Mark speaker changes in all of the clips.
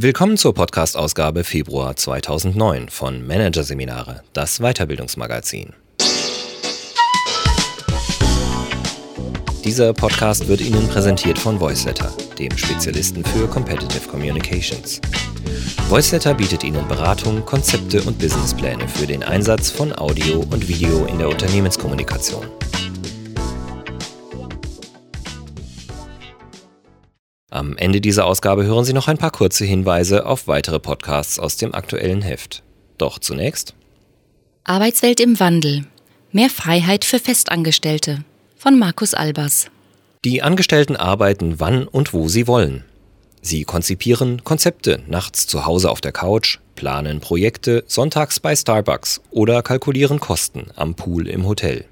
Speaker 1: Willkommen zur Podcast-Ausgabe Februar 2009 von Managerseminare, das Weiterbildungsmagazin. Dieser Podcast wird Ihnen präsentiert von Voiceletter, dem Spezialisten für Competitive Communications. Voiceletter bietet Ihnen Beratung, Konzepte und Businesspläne für den Einsatz von Audio und Video in der Unternehmenskommunikation. Am Ende dieser Ausgabe hören Sie noch ein paar kurze Hinweise auf weitere Podcasts aus dem aktuellen Heft. Doch zunächst
Speaker 2: Arbeitswelt im Wandel. Mehr Freiheit für Festangestellte von Markus Albers.
Speaker 1: Die Angestellten arbeiten wann und wo sie wollen. Sie konzipieren Konzepte nachts zu Hause auf der Couch, planen Projekte sonntags bei Starbucks oder kalkulieren Kosten am Pool im Hotel.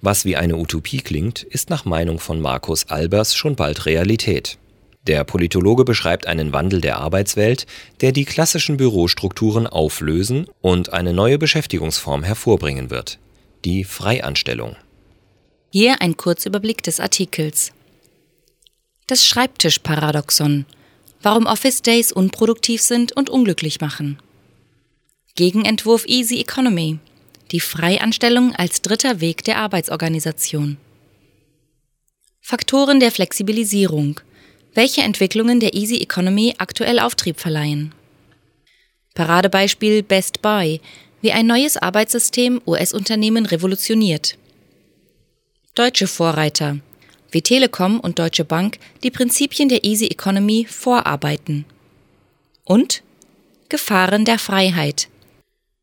Speaker 1: Was wie eine Utopie klingt, ist nach Meinung von Markus Albers schon bald Realität. Der Politologe beschreibt einen Wandel der Arbeitswelt, der die klassischen Bürostrukturen auflösen und eine neue Beschäftigungsform hervorbringen wird, die Freianstellung.
Speaker 2: Hier ein Kurzüberblick des Artikels. Das Schreibtischparadoxon. Warum Office Days unproduktiv sind und unglücklich machen. Gegenentwurf Easy Economy die Freianstellung als dritter Weg der Arbeitsorganisation. Faktoren der Flexibilisierung, welche Entwicklungen der Easy Economy aktuell Auftrieb verleihen. Paradebeispiel Best Buy, wie ein neues Arbeitssystem US-Unternehmen revolutioniert. Deutsche Vorreiter, wie Telekom und Deutsche Bank die Prinzipien der Easy Economy vorarbeiten. Und Gefahren der Freiheit,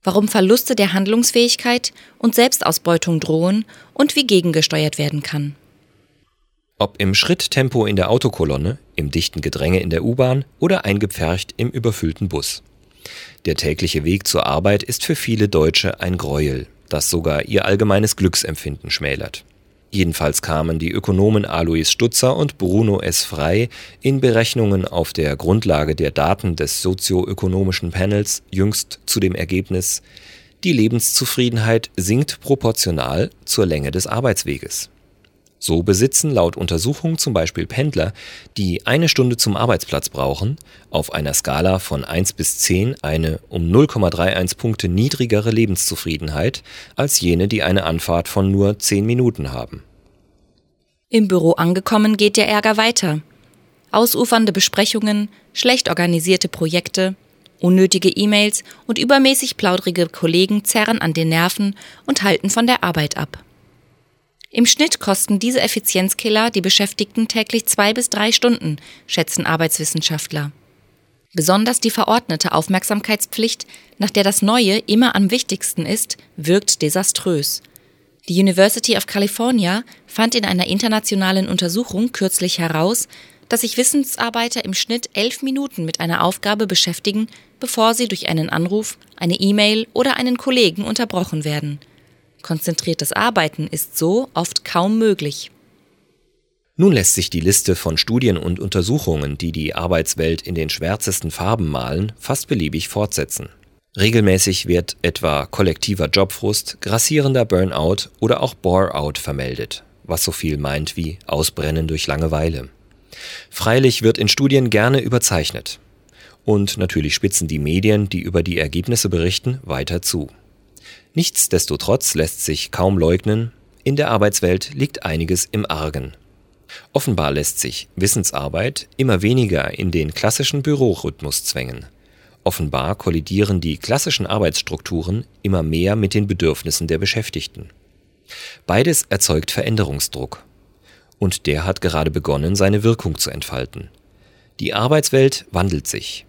Speaker 2: warum Verluste der Handlungsfähigkeit und Selbstausbeutung drohen und wie gegengesteuert werden kann.
Speaker 1: Ob im Schritttempo in der Autokolonne, im dichten Gedränge in der U-Bahn oder eingepfercht im überfüllten Bus. Der tägliche Weg zur Arbeit ist für viele Deutsche ein Gräuel, das sogar ihr allgemeines Glücksempfinden schmälert. Jedenfalls kamen die Ökonomen Alois Stutzer und Bruno S. Frey in Berechnungen auf der Grundlage der Daten des sozioökonomischen Panels jüngst zu dem Ergebnis, die Lebenszufriedenheit sinkt proportional zur Länge des Arbeitsweges. So besitzen laut Untersuchung zum Beispiel Pendler, die eine Stunde zum Arbeitsplatz brauchen, auf einer Skala von 1 bis 10 eine um 0,31 Punkte niedrigere Lebenszufriedenheit als jene, die eine Anfahrt von nur 10 Minuten haben.
Speaker 2: Im Büro angekommen geht der Ärger weiter. Ausufernde Besprechungen, schlecht organisierte Projekte, unnötige E-Mails und übermäßig plaudrige Kollegen zerren an den Nerven und halten von der Arbeit ab. Im Schnitt kosten diese Effizienzkiller die Beschäftigten täglich zwei bis drei Stunden, schätzen Arbeitswissenschaftler. Besonders die verordnete Aufmerksamkeitspflicht, nach der das Neue immer am wichtigsten ist, wirkt desaströs. Die University of California fand in einer internationalen Untersuchung kürzlich heraus, dass sich Wissensarbeiter im Schnitt elf Minuten mit einer Aufgabe beschäftigen, bevor sie durch einen Anruf, eine E-Mail oder einen Kollegen unterbrochen werden. Konzentriertes Arbeiten ist so oft kaum möglich.
Speaker 1: Nun lässt sich die Liste von Studien und Untersuchungen, die die Arbeitswelt in den schwärzesten Farben malen, fast beliebig fortsetzen. Regelmäßig wird etwa kollektiver Jobfrust, grassierender Burnout oder auch Bore-out vermeldet, was so viel meint wie Ausbrennen durch Langeweile. Freilich wird in Studien gerne überzeichnet. Und natürlich spitzen die Medien, die über die Ergebnisse berichten, weiter zu. Nichtsdestotrotz lässt sich kaum leugnen, in der Arbeitswelt liegt einiges im Argen. Offenbar lässt sich Wissensarbeit immer weniger in den klassischen Bürorhythmus zwängen. Offenbar kollidieren die klassischen Arbeitsstrukturen immer mehr mit den Bedürfnissen der Beschäftigten. Beides erzeugt Veränderungsdruck. Und der hat gerade begonnen, seine Wirkung zu entfalten. Die Arbeitswelt wandelt sich.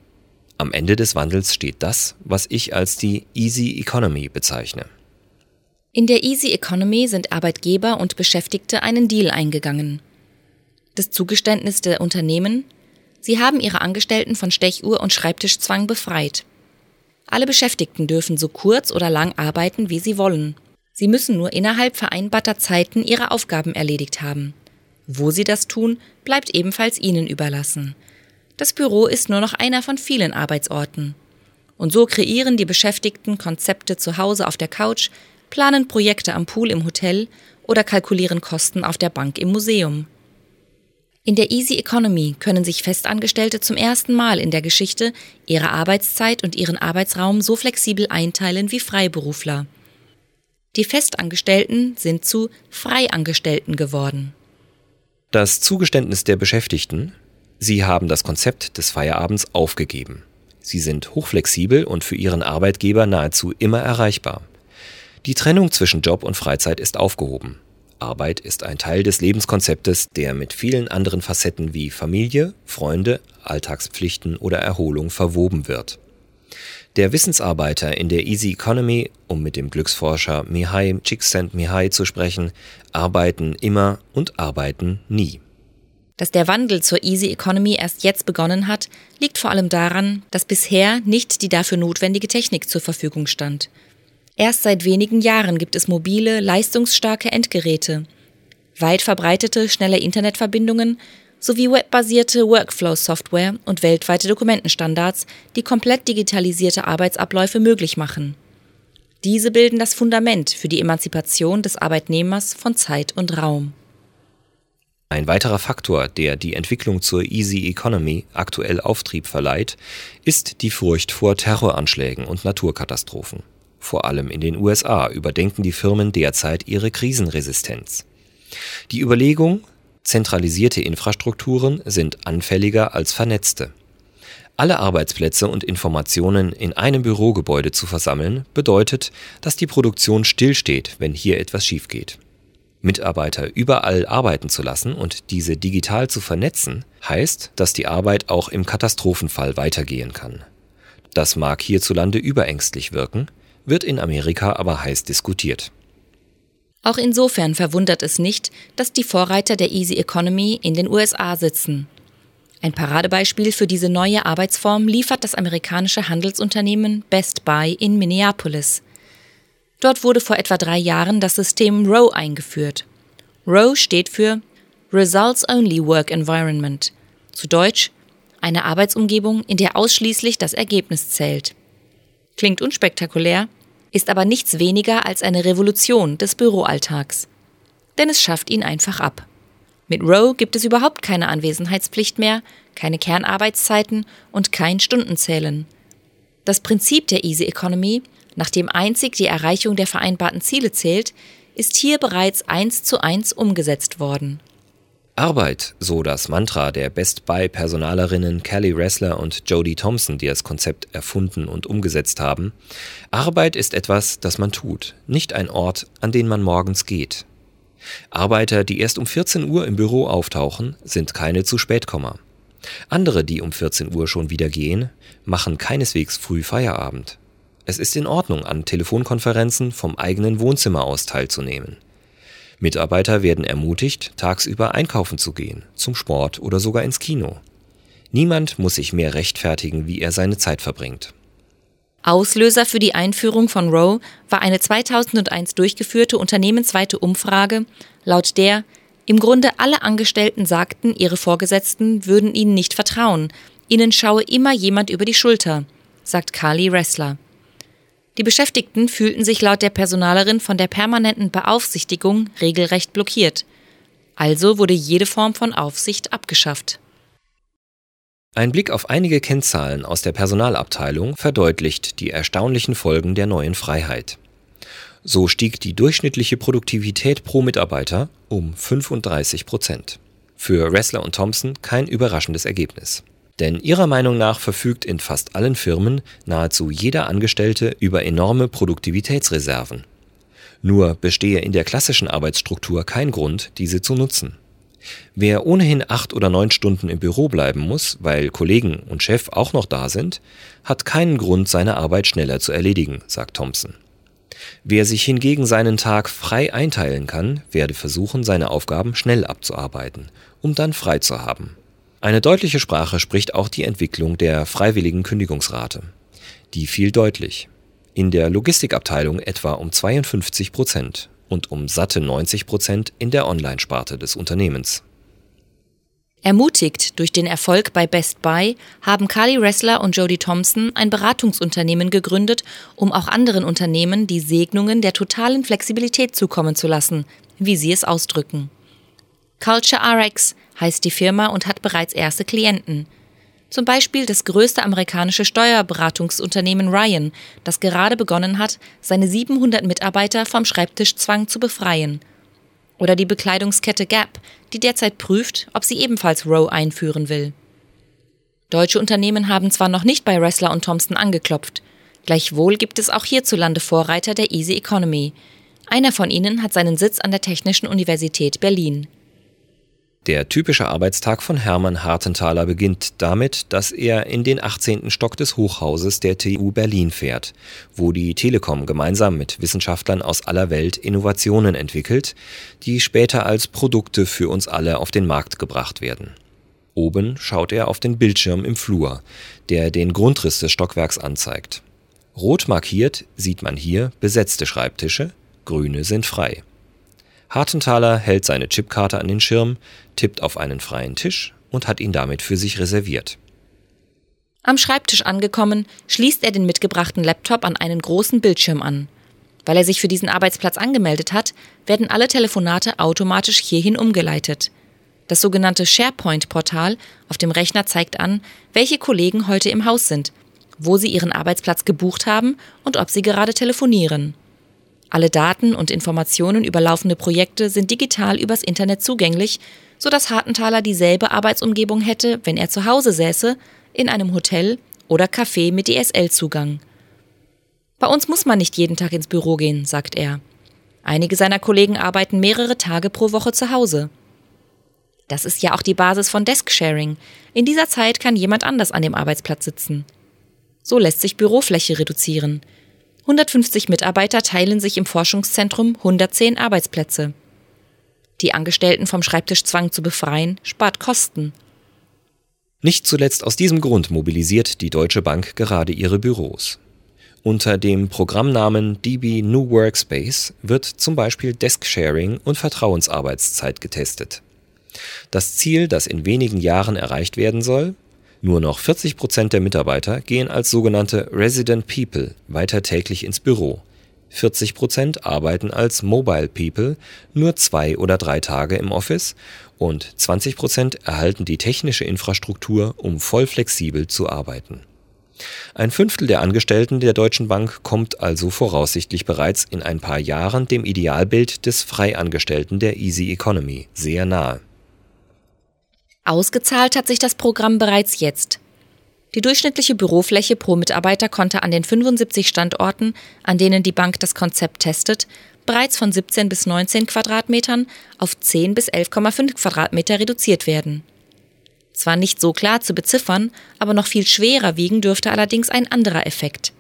Speaker 1: Am Ende des Wandels steht das, was ich als die Easy Economy bezeichne.
Speaker 2: In der Easy Economy sind Arbeitgeber und Beschäftigte einen Deal eingegangen. Das Zugeständnis der Unternehmen, Sie haben ihre Angestellten von Stechuhr und Schreibtischzwang befreit. Alle Beschäftigten dürfen so kurz oder lang arbeiten, wie sie wollen. Sie müssen nur innerhalb vereinbarter Zeiten ihre Aufgaben erledigt haben. Wo sie das tun, bleibt ebenfalls ihnen überlassen. Das Büro ist nur noch einer von vielen Arbeitsorten. Und so kreieren die Beschäftigten Konzepte zu Hause auf der Couch, planen Projekte am Pool im Hotel oder kalkulieren Kosten auf der Bank im Museum. In der Easy Economy können sich Festangestellte zum ersten Mal in der Geschichte ihre Arbeitszeit und ihren Arbeitsraum so flexibel einteilen wie Freiberufler. Die Festangestellten sind zu Freiangestellten geworden.
Speaker 1: Das Zugeständnis der Beschäftigten, sie haben das Konzept des Feierabends aufgegeben. Sie sind hochflexibel und für ihren Arbeitgeber nahezu immer erreichbar. Die Trennung zwischen Job und Freizeit ist aufgehoben. Arbeit ist ein Teil des Lebenskonzeptes, der mit vielen anderen Facetten wie Familie, Freunde, Alltagspflichten oder Erholung verwoben wird. Der Wissensarbeiter in der Easy Economy, um mit dem Glücksforscher Mihai Csikszentmihalyi zu sprechen, arbeiten immer und arbeiten nie.
Speaker 2: Dass der Wandel zur Easy Economy erst jetzt begonnen hat, liegt vor allem daran, dass bisher nicht die dafür notwendige Technik zur Verfügung stand. Erst seit wenigen Jahren gibt es mobile, leistungsstarke Endgeräte, weit verbreitete, schnelle Internetverbindungen sowie webbasierte Workflow-Software und weltweite Dokumentenstandards, die komplett digitalisierte Arbeitsabläufe möglich machen. Diese bilden das Fundament für die Emanzipation des Arbeitnehmers von Zeit und Raum.
Speaker 1: Ein weiterer Faktor, der die Entwicklung zur Easy Economy aktuell Auftrieb verleiht, ist die Furcht vor Terroranschlägen und Naturkatastrophen. Vor allem in den USA überdenken die Firmen derzeit ihre Krisenresistenz. Die Überlegung, zentralisierte Infrastrukturen sind anfälliger als vernetzte. Alle Arbeitsplätze und Informationen in einem Bürogebäude zu versammeln, bedeutet, dass die Produktion stillsteht, wenn hier etwas schief geht. Mitarbeiter überall arbeiten zu lassen und diese digital zu vernetzen, heißt, dass die Arbeit auch im Katastrophenfall weitergehen kann. Das mag hierzulande überängstlich wirken, wird in Amerika aber heiß diskutiert.
Speaker 2: Auch insofern verwundert es nicht, dass die Vorreiter der Easy Economy in den USA sitzen. Ein Paradebeispiel für diese neue Arbeitsform liefert das amerikanische Handelsunternehmen Best Buy in Minneapolis. Dort wurde vor etwa drei Jahren das System ROW eingeführt. ROW steht für Results Only Work Environment, zu Deutsch eine Arbeitsumgebung, in der ausschließlich das Ergebnis zählt. Klingt unspektakulär, ist aber nichts weniger als eine Revolution des Büroalltags. Denn es schafft ihn einfach ab. Mit Row gibt es überhaupt keine Anwesenheitspflicht mehr, keine Kernarbeitszeiten und kein Stundenzählen. Das Prinzip der Easy Economy, nach dem einzig die Erreichung der vereinbarten Ziele zählt, ist hier bereits eins zu eins umgesetzt worden.
Speaker 1: Arbeit, so das Mantra der Best Buy Personalerinnen Kelly Ressler und Jodie Thompson, die das Konzept erfunden und umgesetzt haben. Arbeit ist etwas, das man tut, nicht ein Ort, an den man morgens geht. Arbeiter, die erst um 14 Uhr im Büro auftauchen, sind keine zu Spätkommer. Andere, die um 14 Uhr schon wieder gehen, machen keineswegs früh Feierabend. Es ist in Ordnung, an Telefonkonferenzen vom eigenen Wohnzimmer aus teilzunehmen. Mitarbeiter werden ermutigt, tagsüber einkaufen zu gehen, zum Sport oder sogar ins Kino. Niemand muss sich mehr rechtfertigen, wie er seine Zeit verbringt.
Speaker 2: Auslöser für die Einführung von Row war eine 2001 durchgeführte unternehmensweite Umfrage, laut der im Grunde alle Angestellten sagten, ihre Vorgesetzten würden ihnen nicht vertrauen, ihnen schaue immer jemand über die Schulter, sagt Carly Ressler. Die Beschäftigten fühlten sich laut der Personalerin von der permanenten Beaufsichtigung regelrecht blockiert. Also wurde jede Form von Aufsicht abgeschafft.
Speaker 1: Ein Blick auf einige Kennzahlen aus der Personalabteilung verdeutlicht die erstaunlichen Folgen der neuen Freiheit. So stieg die durchschnittliche Produktivität pro Mitarbeiter um 35 Prozent. Für Ressler und Thompson kein überraschendes Ergebnis. Denn ihrer Meinung nach verfügt in fast allen Firmen nahezu jeder Angestellte über enorme Produktivitätsreserven. Nur bestehe in der klassischen Arbeitsstruktur kein Grund, diese zu nutzen. Wer ohnehin acht oder neun Stunden im Büro bleiben muss, weil Kollegen und Chef auch noch da sind, hat keinen Grund, seine Arbeit schneller zu erledigen, sagt Thompson. Wer sich hingegen seinen Tag frei einteilen kann, werde versuchen, seine Aufgaben schnell abzuarbeiten, um dann frei zu haben. Eine deutliche Sprache spricht auch die Entwicklung der freiwilligen Kündigungsrate. Die fiel deutlich. In der Logistikabteilung etwa um 52 Prozent und um satte 90 Prozent in der Online-Sparte des Unternehmens.
Speaker 2: Ermutigt durch den Erfolg bei Best Buy haben Carly Ressler und Jodie Thompson ein Beratungsunternehmen gegründet, um auch anderen Unternehmen die Segnungen der totalen Flexibilität zukommen zu lassen, wie sie es ausdrücken. Culture RX heißt die Firma und hat bereits erste Klienten. Zum Beispiel das größte amerikanische Steuerberatungsunternehmen Ryan, das gerade begonnen hat, seine 700 Mitarbeiter vom Schreibtischzwang zu befreien. Oder die Bekleidungskette Gap, die derzeit prüft, ob sie ebenfalls Row einführen will. Deutsche Unternehmen haben zwar noch nicht bei Ressler und Thompson angeklopft, gleichwohl gibt es auch hierzulande Vorreiter der Easy Economy. Einer von ihnen hat seinen Sitz an der Technischen Universität Berlin.
Speaker 1: Der typische Arbeitstag von Hermann Hartenthaler beginnt damit, dass er in den 18. Stock des Hochhauses der TU Berlin fährt, wo die Telekom gemeinsam mit Wissenschaftlern aus aller Welt Innovationen entwickelt, die später als Produkte für uns alle auf den Markt gebracht werden. Oben schaut er auf den Bildschirm im Flur, der den Grundriss des Stockwerks anzeigt. Rot markiert sieht man hier besetzte Schreibtische, grüne sind frei. Hartenthaler hält seine Chipkarte an den Schirm, tippt auf einen freien Tisch und hat ihn damit für sich reserviert.
Speaker 2: Am Schreibtisch angekommen, schließt er den mitgebrachten Laptop an einen großen Bildschirm an. Weil er sich für diesen Arbeitsplatz angemeldet hat, werden alle Telefonate automatisch hierhin umgeleitet. Das sogenannte SharePoint-Portal auf dem Rechner zeigt an, welche Kollegen heute im Haus sind, wo sie ihren Arbeitsplatz gebucht haben und ob sie gerade telefonieren. Alle Daten und Informationen über laufende Projekte sind digital übers Internet zugänglich, sodass Hartenthaler dieselbe Arbeitsumgebung hätte, wenn er zu Hause säße, in einem Hotel oder Café mit DSL-Zugang. Bei uns muss man nicht jeden Tag ins Büro gehen, sagt er. Einige seiner Kollegen arbeiten mehrere Tage pro Woche zu Hause. Das ist ja auch die Basis von Desk-Sharing. In dieser Zeit kann jemand anders an dem Arbeitsplatz sitzen. So lässt sich Bürofläche reduzieren. 150 Mitarbeiter teilen sich im Forschungszentrum 110 Arbeitsplätze. Die Angestellten vom Schreibtischzwang zu befreien, spart Kosten.
Speaker 1: Nicht zuletzt aus diesem Grund mobilisiert die Deutsche Bank gerade ihre Büros. Unter dem Programmnamen DB New Workspace wird zum Beispiel Desk-Sharing und Vertrauensarbeitszeit getestet. Das Ziel, das in wenigen Jahren erreicht werden soll, nur noch 40 Prozent der Mitarbeiter gehen als sogenannte Resident People weiter täglich ins Büro. 40 Prozent arbeiten als Mobile People nur zwei oder drei Tage im Office und 20 Prozent erhalten die technische Infrastruktur, um voll flexibel zu arbeiten. Ein Fünftel der Angestellten der Deutschen Bank kommt also voraussichtlich bereits in ein paar Jahren dem Idealbild des Freiangestellten der Easy Economy sehr nahe.
Speaker 2: Ausgezahlt hat sich das Programm bereits jetzt. Die durchschnittliche Bürofläche pro Mitarbeiter konnte an den 75 Standorten, an denen die Bank das Konzept testet, bereits von 17 bis 19 Quadratmetern auf 10 bis 11,5 Quadratmeter reduziert werden. Zwar nicht so klar zu beziffern, aber noch viel schwerer wiegen dürfte allerdings ein anderer Effekt.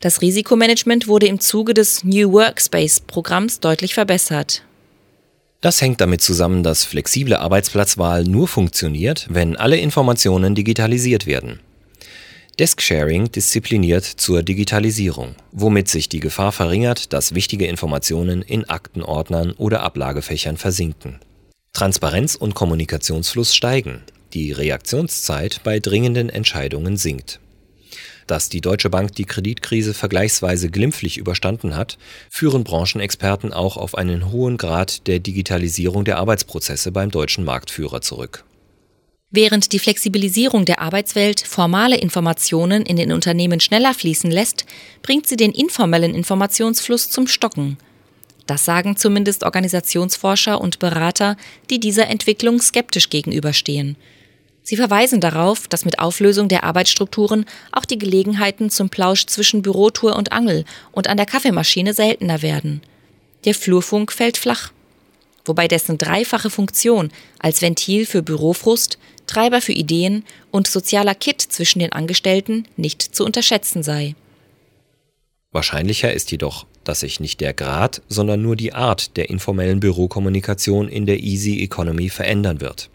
Speaker 2: Das Risikomanagement wurde im Zuge des New Workspace Programms deutlich verbessert.
Speaker 1: Das hängt damit zusammen, dass flexible Arbeitsplatzwahl nur funktioniert, wenn alle Informationen digitalisiert werden. Desk-Sharing diszipliniert zur Digitalisierung, womit sich die Gefahr verringert, dass wichtige Informationen in Aktenordnern oder Ablagefächern versinken. Transparenz und Kommunikationsfluss steigen, die Reaktionszeit bei dringenden Entscheidungen sinkt dass die Deutsche Bank die Kreditkrise vergleichsweise glimpflich überstanden hat, führen Branchenexperten auch auf einen hohen Grad der Digitalisierung der Arbeitsprozesse beim deutschen Marktführer zurück.
Speaker 2: Während die Flexibilisierung der Arbeitswelt formale Informationen in den Unternehmen schneller fließen lässt, bringt sie den informellen Informationsfluss zum Stocken. Das sagen zumindest Organisationsforscher und Berater, die dieser Entwicklung skeptisch gegenüberstehen. Sie verweisen darauf, dass mit Auflösung der Arbeitsstrukturen auch die Gelegenheiten zum Plausch zwischen Bürotour und Angel und an der Kaffeemaschine seltener werden. Der Flurfunk fällt flach. Wobei dessen dreifache Funktion als Ventil für Bürofrust, Treiber für Ideen und sozialer Kit zwischen den Angestellten nicht zu unterschätzen sei.
Speaker 1: Wahrscheinlicher ist jedoch, dass sich nicht der Grad, sondern nur die Art der informellen Bürokommunikation in der Easy Economy verändern wird.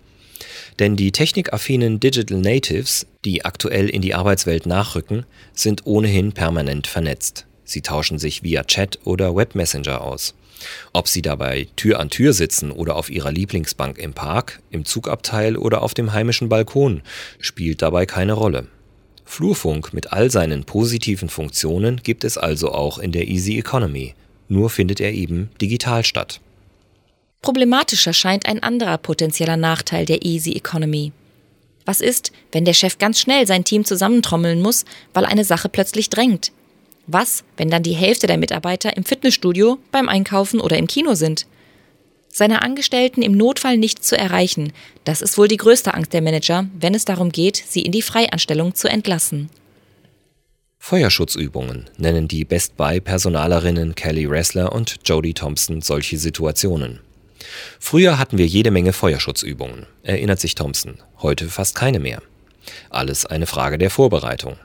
Speaker 1: Denn die technikaffinen Digital Natives, die aktuell in die Arbeitswelt nachrücken, sind ohnehin permanent vernetzt. Sie tauschen sich via Chat oder Webmessenger aus. Ob sie dabei Tür an Tür sitzen oder auf ihrer Lieblingsbank im Park, im Zugabteil oder auf dem heimischen Balkon, spielt dabei keine Rolle. Flurfunk mit all seinen positiven Funktionen gibt es also auch in der Easy Economy, nur findet er eben digital statt.
Speaker 2: Problematischer scheint ein anderer potenzieller Nachteil der Easy Economy. Was ist, wenn der Chef ganz schnell sein Team zusammentrommeln muss, weil eine Sache plötzlich drängt? Was, wenn dann die Hälfte der Mitarbeiter im Fitnessstudio, beim Einkaufen oder im Kino sind? Seine Angestellten im Notfall nicht zu erreichen, das ist wohl die größte Angst der Manager, wenn es darum geht, sie in die Freianstellung zu entlassen.
Speaker 1: Feuerschutzübungen nennen die Best Buy Personalerinnen Kelly Ressler und Jodie Thompson solche Situationen. Früher hatten wir jede Menge Feuerschutzübungen, erinnert sich Thompson, heute fast keine mehr. Alles eine Frage der Vorbereitung.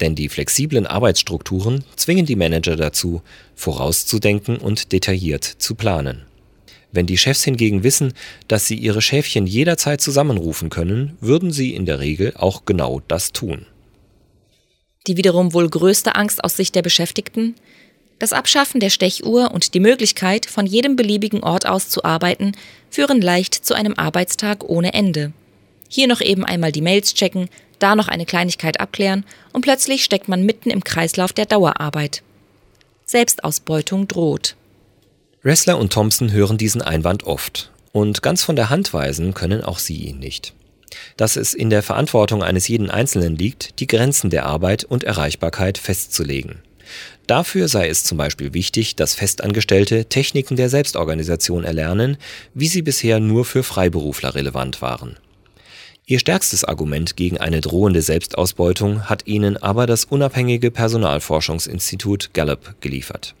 Speaker 1: Denn die flexiblen Arbeitsstrukturen zwingen die Manager dazu, vorauszudenken und detailliert zu planen. Wenn die Chefs hingegen wissen, dass sie ihre Schäfchen jederzeit zusammenrufen können, würden sie in der Regel auch genau das tun.
Speaker 2: Die wiederum wohl größte Angst aus Sicht der Beschäftigten? Das Abschaffen der Stechuhr und die Möglichkeit, von jedem beliebigen Ort aus zu arbeiten, führen leicht zu einem Arbeitstag ohne Ende. Hier noch eben einmal die Mails checken, da noch eine Kleinigkeit abklären und plötzlich steckt man mitten im Kreislauf der Dauerarbeit. Selbstausbeutung droht.
Speaker 1: Wrestler und Thompson hören diesen Einwand oft. Und ganz von der Hand weisen können auch sie ihn nicht. Dass es in der Verantwortung eines jeden Einzelnen liegt, die Grenzen der Arbeit und Erreichbarkeit festzulegen. Dafür sei es zum Beispiel wichtig, dass Festangestellte Techniken der Selbstorganisation erlernen, wie sie bisher nur für Freiberufler relevant waren. Ihr stärkstes Argument gegen eine drohende Selbstausbeutung hat ihnen aber das unabhängige Personalforschungsinstitut Gallup geliefert.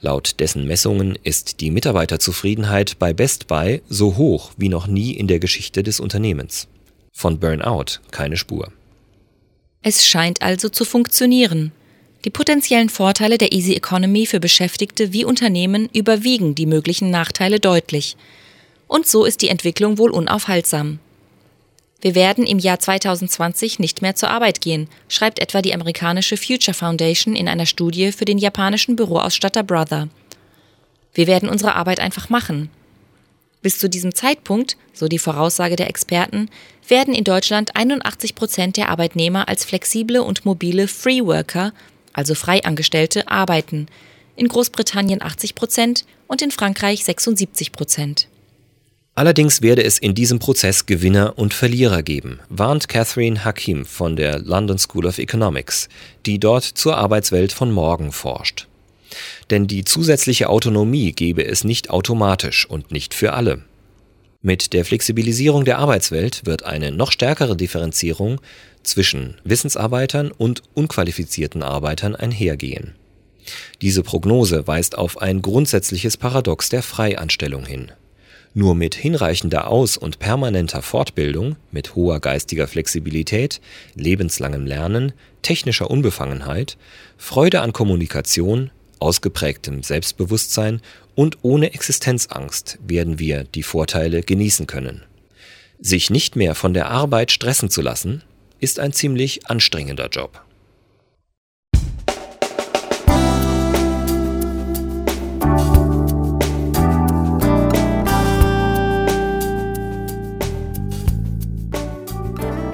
Speaker 1: Laut dessen Messungen ist die Mitarbeiterzufriedenheit bei Best Buy so hoch wie noch nie in der Geschichte des Unternehmens. Von Burnout keine Spur.
Speaker 2: Es scheint also zu funktionieren. Die potenziellen Vorteile der Easy Economy für Beschäftigte wie Unternehmen überwiegen die möglichen Nachteile deutlich. Und so ist die Entwicklung wohl unaufhaltsam. Wir werden im Jahr 2020 nicht mehr zur Arbeit gehen, schreibt etwa die amerikanische Future Foundation in einer Studie für den japanischen Büroausstatter Brother. Wir werden unsere Arbeit einfach machen. Bis zu diesem Zeitpunkt, so die Voraussage der Experten, werden in Deutschland 81 Prozent der Arbeitnehmer als flexible und mobile Free Worker also Freiangestellte, arbeiten, in Großbritannien 80 Prozent und in Frankreich 76 Prozent.
Speaker 1: Allerdings werde es in diesem Prozess Gewinner und Verlierer geben, warnt Catherine Hakim von der London School of Economics, die dort zur Arbeitswelt von morgen forscht. Denn die zusätzliche Autonomie gebe es nicht automatisch und nicht für alle. Mit der Flexibilisierung der Arbeitswelt wird eine noch stärkere Differenzierung zwischen Wissensarbeitern und unqualifizierten Arbeitern einhergehen. Diese Prognose weist auf ein grundsätzliches Paradox der Freianstellung hin. Nur mit hinreichender Aus- und permanenter Fortbildung, mit hoher geistiger Flexibilität, lebenslangem Lernen, technischer Unbefangenheit, Freude an Kommunikation, ausgeprägtem Selbstbewusstsein und ohne Existenzangst werden wir die Vorteile genießen können. Sich nicht mehr von der Arbeit stressen zu lassen, ist ein ziemlich anstrengender Job.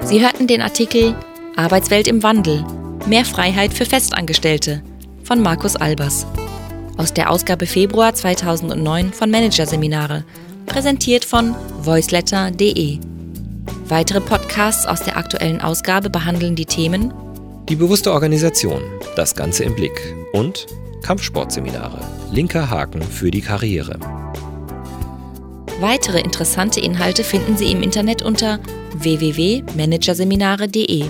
Speaker 2: Sie hörten den Artikel Arbeitswelt im Wandel. Mehr Freiheit für Festangestellte von Markus Albers. Aus der Ausgabe Februar 2009 von Managerseminare, präsentiert von voiceletter.de. Weitere Podcasts aus der aktuellen Ausgabe behandeln die Themen
Speaker 1: Die bewusste Organisation, das Ganze im Blick und Kampfsportseminare, linker Haken für die Karriere.
Speaker 2: Weitere interessante Inhalte finden Sie im Internet unter www.managerseminare.de.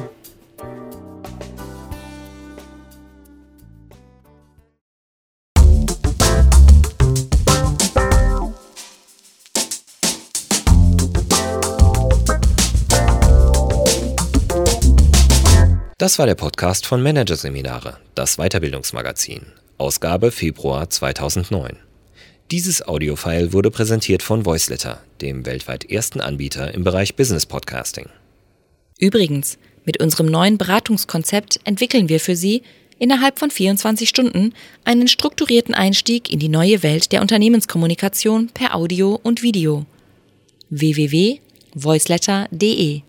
Speaker 1: Das war der Podcast von Managerseminare, das Weiterbildungsmagazin, Ausgabe Februar 2009. Dieses Audiofile wurde präsentiert von Voiceletter, dem weltweit ersten Anbieter im Bereich Business Podcasting.
Speaker 2: Übrigens, mit unserem neuen Beratungskonzept entwickeln wir für Sie innerhalb von 24 Stunden einen strukturierten Einstieg in die neue Welt der Unternehmenskommunikation per Audio und Video. www.voiceletter.de